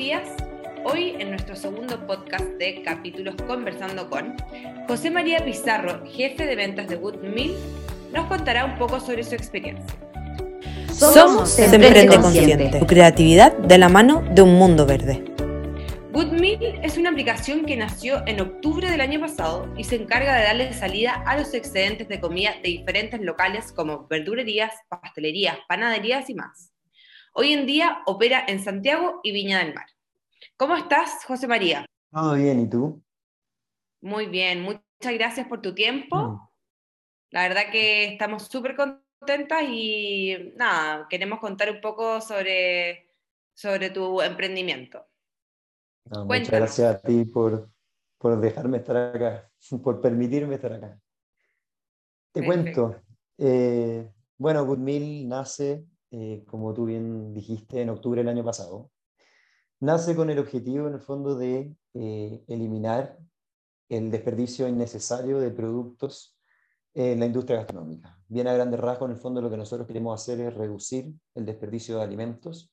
días. Hoy en nuestro segundo podcast de capítulos Conversando con José María Pizarro, jefe de ventas de Good Meal, nos contará un poco sobre su experiencia. Somos Emprende Consciente, tu creatividad de la mano de un mundo verde. Good Meal es una aplicación que nació en octubre del año pasado y se encarga de darle salida a los excedentes de comida de diferentes locales como verdurerías, pastelerías, panaderías y más. Hoy en día opera en Santiago y Viña del Mar. ¿Cómo estás, José María? Todo bien, ¿y tú? Muy bien, muchas gracias por tu tiempo. Mm. La verdad que estamos súper contentas y nada, queremos contar un poco sobre, sobre tu emprendimiento. No, muchas gracias a ti por, por dejarme estar acá, por permitirme estar acá. Te Perfecto. cuento, eh, bueno, Good Meal nace, eh, como tú bien dijiste, en octubre del año pasado. Nace con el objetivo, en el fondo, de eh, eliminar el desperdicio innecesario de productos en la industria gastronómica. Bien a grandes rasgos, en el fondo, lo que nosotros queremos hacer es reducir el desperdicio de alimentos,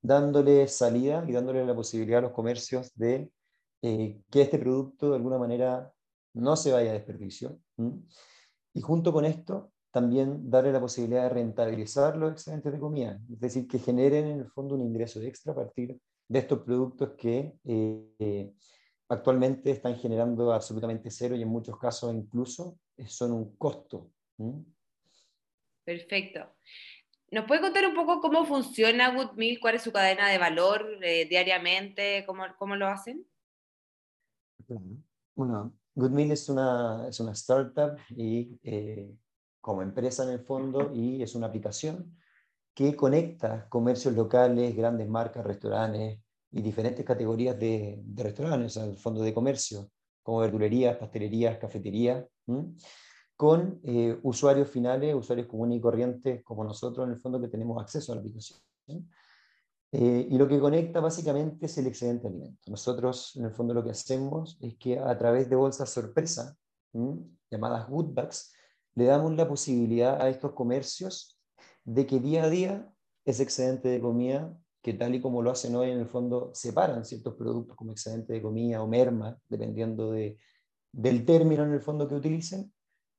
dándole salida y dándole la posibilidad a los comercios de eh, que este producto de alguna manera no se vaya a desperdicio. Y junto con esto, también darle la posibilidad de rentabilizar los excedentes de comida, es decir, que generen en el fondo un ingreso extra a partir de estos productos que eh, actualmente están generando absolutamente cero y en muchos casos incluso eh, son un costo. Perfecto. ¿Nos puede contar un poco cómo funciona Good Meal? ¿Cuál es su cadena de valor eh, diariamente? ¿Cómo, ¿Cómo lo hacen? Bueno, Goodmeal es una, es una startup y eh, como empresa en el fondo y es una aplicación que conecta comercios locales, grandes marcas, restaurantes y diferentes categorías de, restaurantes, al fondo de comercio, como verdulerías, pastelerías, cafeterías, con eh, usuarios finales, usuarios comunes y corrientes como nosotros en el fondo que tenemos acceso a la aplicación. Eh, y lo que conecta básicamente es el excedente de alimentos. Nosotros, en el fondo, lo que hacemos es que a través de bolsas sorpresa, ¿m? llamadas good bags, le damos la posibilidad a estos comercios de que día a día ese excedente de comida, que tal y como lo hacen hoy, en el fondo, separan ciertos productos como excedente de comida o merma, dependiendo de, del término en el fondo que utilicen,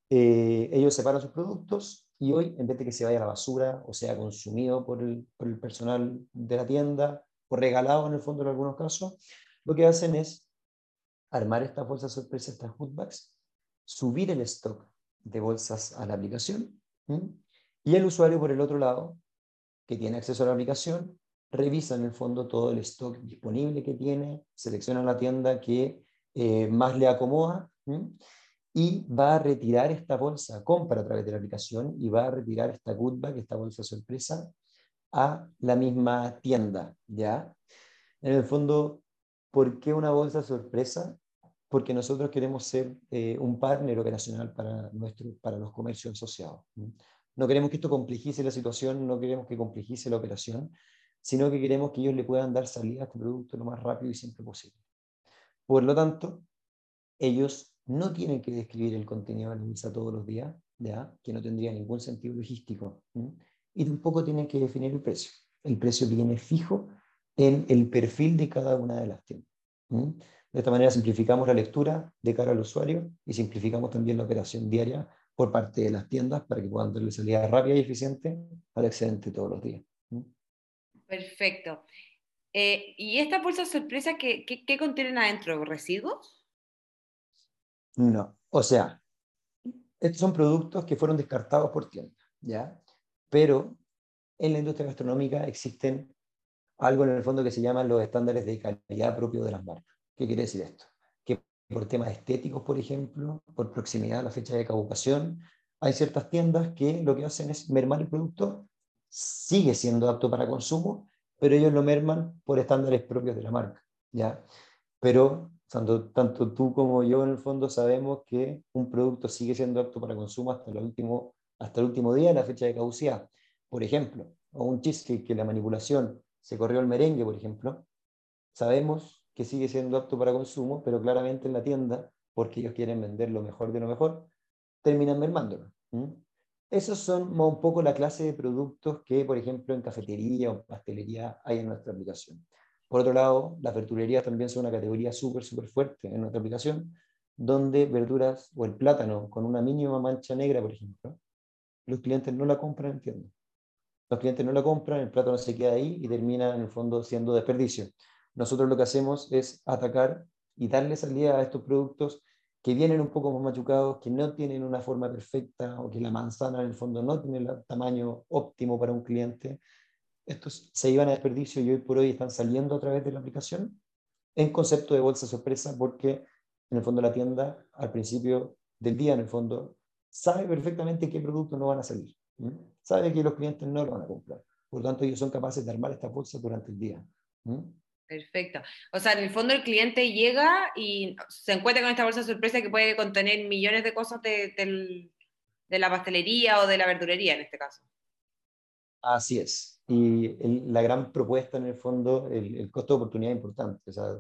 eh, ellos separan sus productos y hoy, en vez de que se vaya a la basura o sea consumido por el, por el personal de la tienda o regalado en el fondo en algunos casos, lo que hacen es armar estas bolsas sorpresa, estas hood bags, subir el stock de bolsas a la aplicación y el usuario por el otro lado, que tiene acceso a la aplicación, revisa en el fondo todo el stock disponible que tiene, selecciona la tienda que eh, más le acomoda y va a retirar esta bolsa, compra a través de la aplicación y va a retirar esta good bag, esta bolsa sorpresa, a la misma tienda, ¿ya? En el fondo, ¿por qué una bolsa sorpresa? Porque nosotros queremos ser eh, un partner operacional para, nuestro, para los comercios asociados. No queremos que esto complejice la situación, no queremos que complejice la operación, sino que queremos que ellos le puedan dar salida a este producto lo más rápido y siempre posible. Por lo tanto, ellos no tienen que describir el contenido de la bolsa todos los días, ¿ya? que no tendría ningún sentido logístico, ¿m? y tampoco tienen que definir el precio. El precio viene fijo en el perfil de cada una de las tiendas. ¿m? De esta manera simplificamos la lectura de cara al usuario y simplificamos también la operación diaria por parte de las tiendas para que puedan darle salida rápida y eficiente al excedente todos los días. Perfecto. Eh, ¿Y esta bolsa sorpresa qué, qué, qué contienen adentro? ¿Residuos? No, o sea, estos son productos que fueron descartados por tienda, ¿ya? Pero en la industria gastronómica existen algo en el fondo que se llaman los estándares de calidad propios de las marcas. ¿Qué quiere decir esto? Que por temas estéticos, por ejemplo, por proximidad a la fecha de caducación, hay ciertas tiendas que lo que hacen es mermar el producto, sigue siendo apto para consumo, pero ellos lo merman por estándares propios de la marca, ¿ya? Pero tanto, tanto tú como yo en el fondo sabemos que un producto sigue siendo apto para consumo hasta el último, hasta el último día de la fecha de caducidad. Por ejemplo, o un cheesecake que la manipulación se corrió el merengue, por ejemplo, sabemos que sigue siendo apto para consumo, pero claramente en la tienda, porque ellos quieren vender lo mejor de lo mejor, terminan mermándolo. ¿m? Esos son un poco la clase de productos que, por ejemplo, en cafetería o pastelería hay en nuestra aplicación. Por otro lado, las verdulerías también son una categoría súper, súper fuerte en nuestra aplicación, donde verduras o el plátano con una mínima mancha negra, por ejemplo, los clientes no la compran en tienda. Los clientes no la compran, el plátano se queda ahí y termina en el fondo siendo desperdicio. Nosotros lo que hacemos es atacar y darle salida a estos productos que vienen un poco más machucados, que no tienen una forma perfecta o que la manzana en el fondo no tiene el tamaño óptimo para un cliente. Estos se iban a desperdicio y hoy por hoy están saliendo a través de la aplicación en concepto de bolsa sorpresa porque en el fondo la tienda al principio del día en el fondo sabe perfectamente qué productos no van a salir. Sabe que los clientes no lo van a comprar. Por lo tanto, ellos son capaces de armar estas bolsas durante el día. Perfecto. O sea, en el fondo el cliente llega y se encuentra con esta bolsa sorpresa que puede contener millones de cosas de, la pastelería o de la verdulería en este caso. Así es. Y la gran propuesta en el fondo, el, costo de oportunidad es importante. O sea,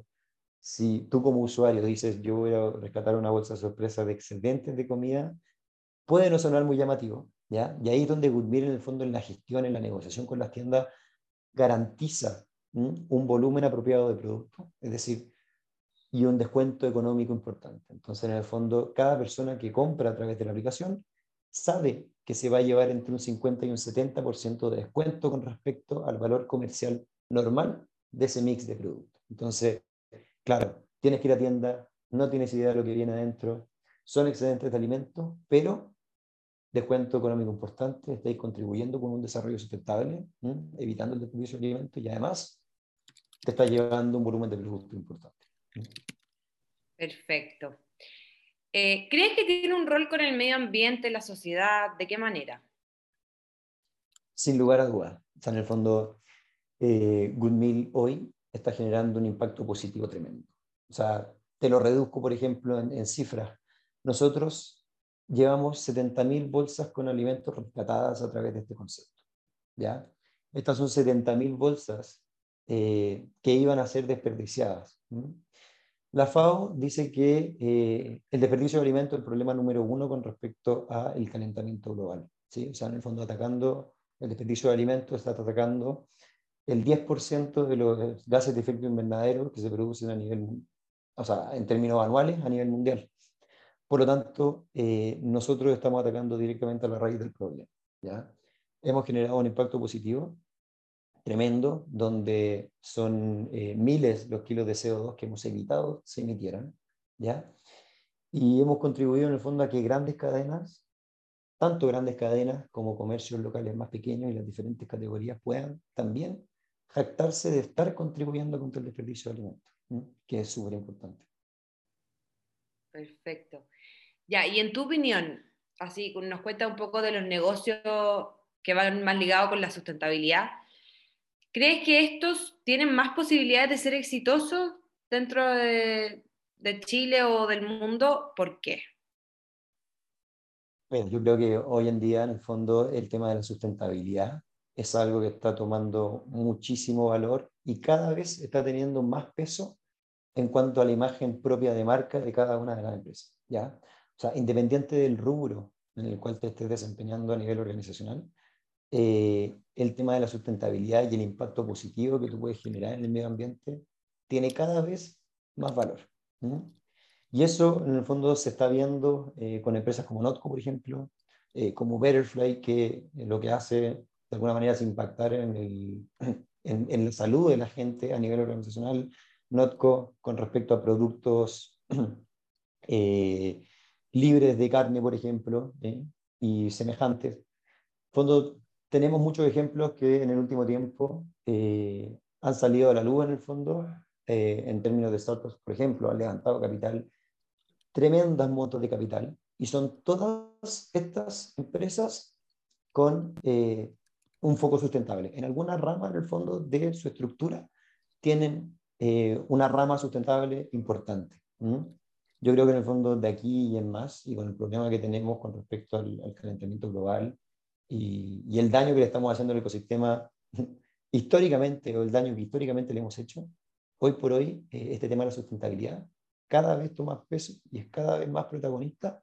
si tú como usuario dices, yo voy a rescatar una bolsa sorpresa de excedentes de comida, puede no sonar muy llamativo, ¿ya? Y ahí es donde Goodmeal en el fondo en la gestión, en la negociación con las tiendas, garantiza un volumen apropiado de producto, es decir, y un descuento económico importante. Entonces, en el fondo, cada persona que compra a través de la aplicación sabe que se va a llevar entre un 50 y un 70% de descuento con respecto al valor comercial normal de ese mix de productos. Entonces, claro, tienes que ir a tienda, no tienes idea de lo que viene adentro, son excedentes de alimentos, pero descuento económico importante, estáis contribuyendo con un desarrollo sustentable, evitando el desperdicio de alimentos y además te está llevando un volumen de producto importante. Perfecto. Eh, ¿Crees que tiene un rol con el medio ambiente, la sociedad? ¿De qué manera? Sin lugar a dudas. en el fondo, eh, Goodmill hoy está generando un impacto positivo tremendo. O sea, te lo reduzco, por ejemplo, en, en cifras. Nosotros llevamos 70.000 bolsas con alimentos rescatadas a través de este concepto. ¿ya? Estas son 70.000 bolsas eh, que iban a ser desperdiciadas. La FAO dice que eh, el desperdicio de alimentos es el problema número uno con respecto al calentamiento global. ¿sí? O sea, en el fondo atacando el desperdicio de alimentos, está atacando el 10% de los gases de efecto invernadero que se producen a nivel, o sea, en términos anuales a nivel mundial. Por lo tanto, eh, nosotros estamos atacando directamente a la raíz del problema. ¿ya? Hemos generado un impacto positivo tremendo, donde son eh, miles los kilos de CO2 que hemos evitado se emitieran, ¿ya? Y hemos contribuido en el fondo a que grandes cadenas, tanto grandes cadenas como comercios locales más pequeños y las diferentes categorías puedan también jactarse de estar contribuyendo contra el desperdicio de alimentos, que es súper importante. Perfecto. Ya, y en tu opinión, así nos cuenta un poco de los negocios que van más ligados con la sustentabilidad. ¿Crees que estos tienen más posibilidades de ser exitosos dentro de, Chile o del mundo? ¿Por qué? Bueno, yo creo que hoy en día, en el fondo, el tema de la sustentabilidad es algo que está tomando muchísimo valor y cada vez está teniendo más peso en cuanto a la imagen propia de marca de cada una de las empresas. ¿ya? O sea, independiente del rubro en el cual te estés desempeñando a nivel organizacional, eh, el tema de la sustentabilidad y el impacto positivo que tú puedes generar en el medio ambiente tiene cada vez más valor. Y eso, en el fondo, se está viendo eh, con empresas como Notco, por ejemplo, eh, como Betterfly, que lo que hace de alguna manera es impactar en, el, en, en, la salud de la gente a nivel organizacional. Notco, con respecto a productos libres de carne, por ejemplo, y semejantes. fondo, tenemos muchos ejemplos que en el último tiempo eh, han salido a la luz en el fondo, eh, en términos de startups, por ejemplo, han levantado capital, tremendas motos de capital, y son todas estas empresas con eh, un foco sustentable. En alguna rama, en el fondo, de su estructura, tienen una rama sustentable importante. Yo creo que en el fondo de aquí y en más, y con el problema que tenemos con respecto al, al calentamiento global, y, el daño que le estamos haciendo al ecosistema históricamente, o el daño que históricamente le hemos hecho, hoy por hoy eh, este tema de la sustentabilidad cada vez toma peso y es cada vez más protagonista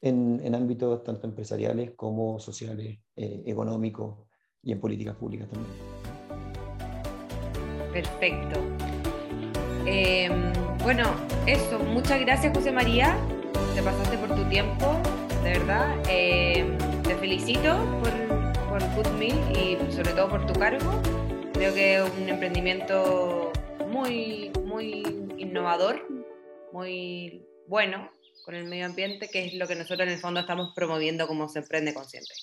en, ámbitos tanto empresariales como sociales, eh, económicos y en políticas públicas también. Perfecto. Em, bueno, eso, muchas gracias José María, te pasaste por tu tiempo, de verdad. Felicito por, por Good y sobre todo por tu cargo. Creo que es un emprendimiento muy, muy innovador, muy bueno con el medio ambiente, que es lo que nosotros en el fondo estamos promoviendo como Se Emprende Consciente.